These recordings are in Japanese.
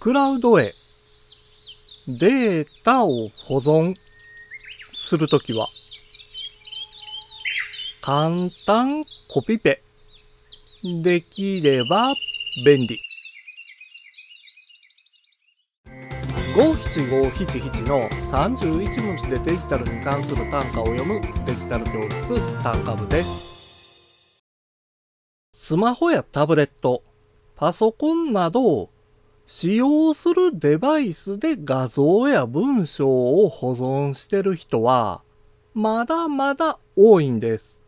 クラウドへデータを保存するときは、簡単コピペできれば便利。五七五七七の31文字でデジタルに関する単価を読むデジタル教室単価部です。スマホやタブレット、パソコンなどを使用するデバイスで画像や文章を保存してる人はまだまだ多いんです。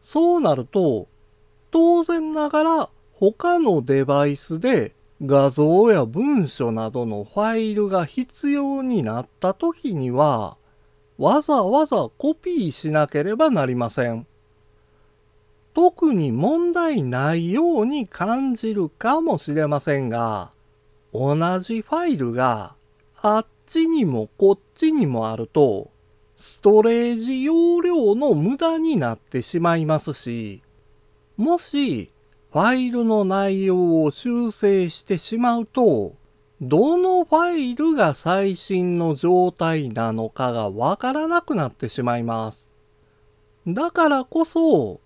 そうなると当然ながら他のデバイスで画像や文書などのファイルが必要になった時にはわざわざコピーしなければなりません。特に問題ないように感じるかもしれませんが、同じファイルがあっちにもこっちにもあると、ストレージ容量の無駄になってしまいますし、もしファイルの内容を修正してしまうと、どのファイルが最新の状態なのかがわからなくなってしまいます。だからこそ、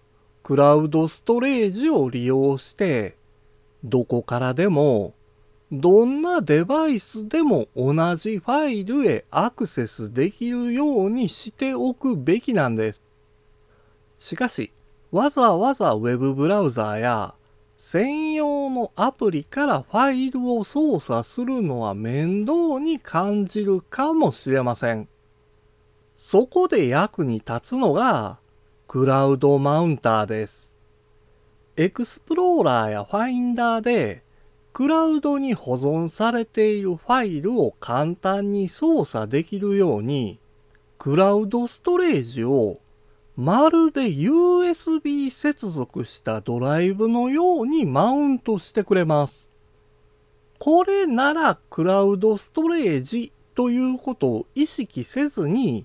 クラウドストレージを利用して、どこからでも、どんなデバイスでも同じファイルへアクセスできるようにしておくべきなんです。しかし、わざわざウェブブラウザーや専用のアプリからファイルを操作するのは面倒に感じるかもしれません。そこで役に立つのがクラウドマウンターです。エクスプローラーやファインダーでクラウドに保存されているファイルを簡単に操作できるようにクラウドストレージをまるで USB 接続したドライブのようにマウントしてくれます。これならクラウドストレージということを意識せずに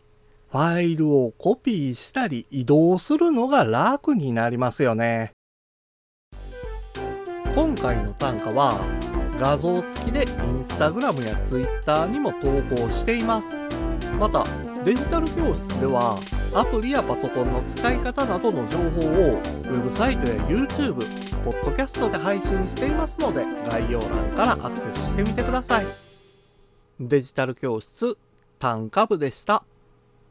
ファイルをコピーしたり移動するのが楽になりますよね。今回の単価は画像付きでインスタグラムやツイッターにも投稿しています。またデジタル教室ではアプリやパソコンの使い方などの情報をウェブサイトや YouTube、ポッドキャストで配信していますので概要欄からアクセスしてみてください。デジタル教室単価部でした。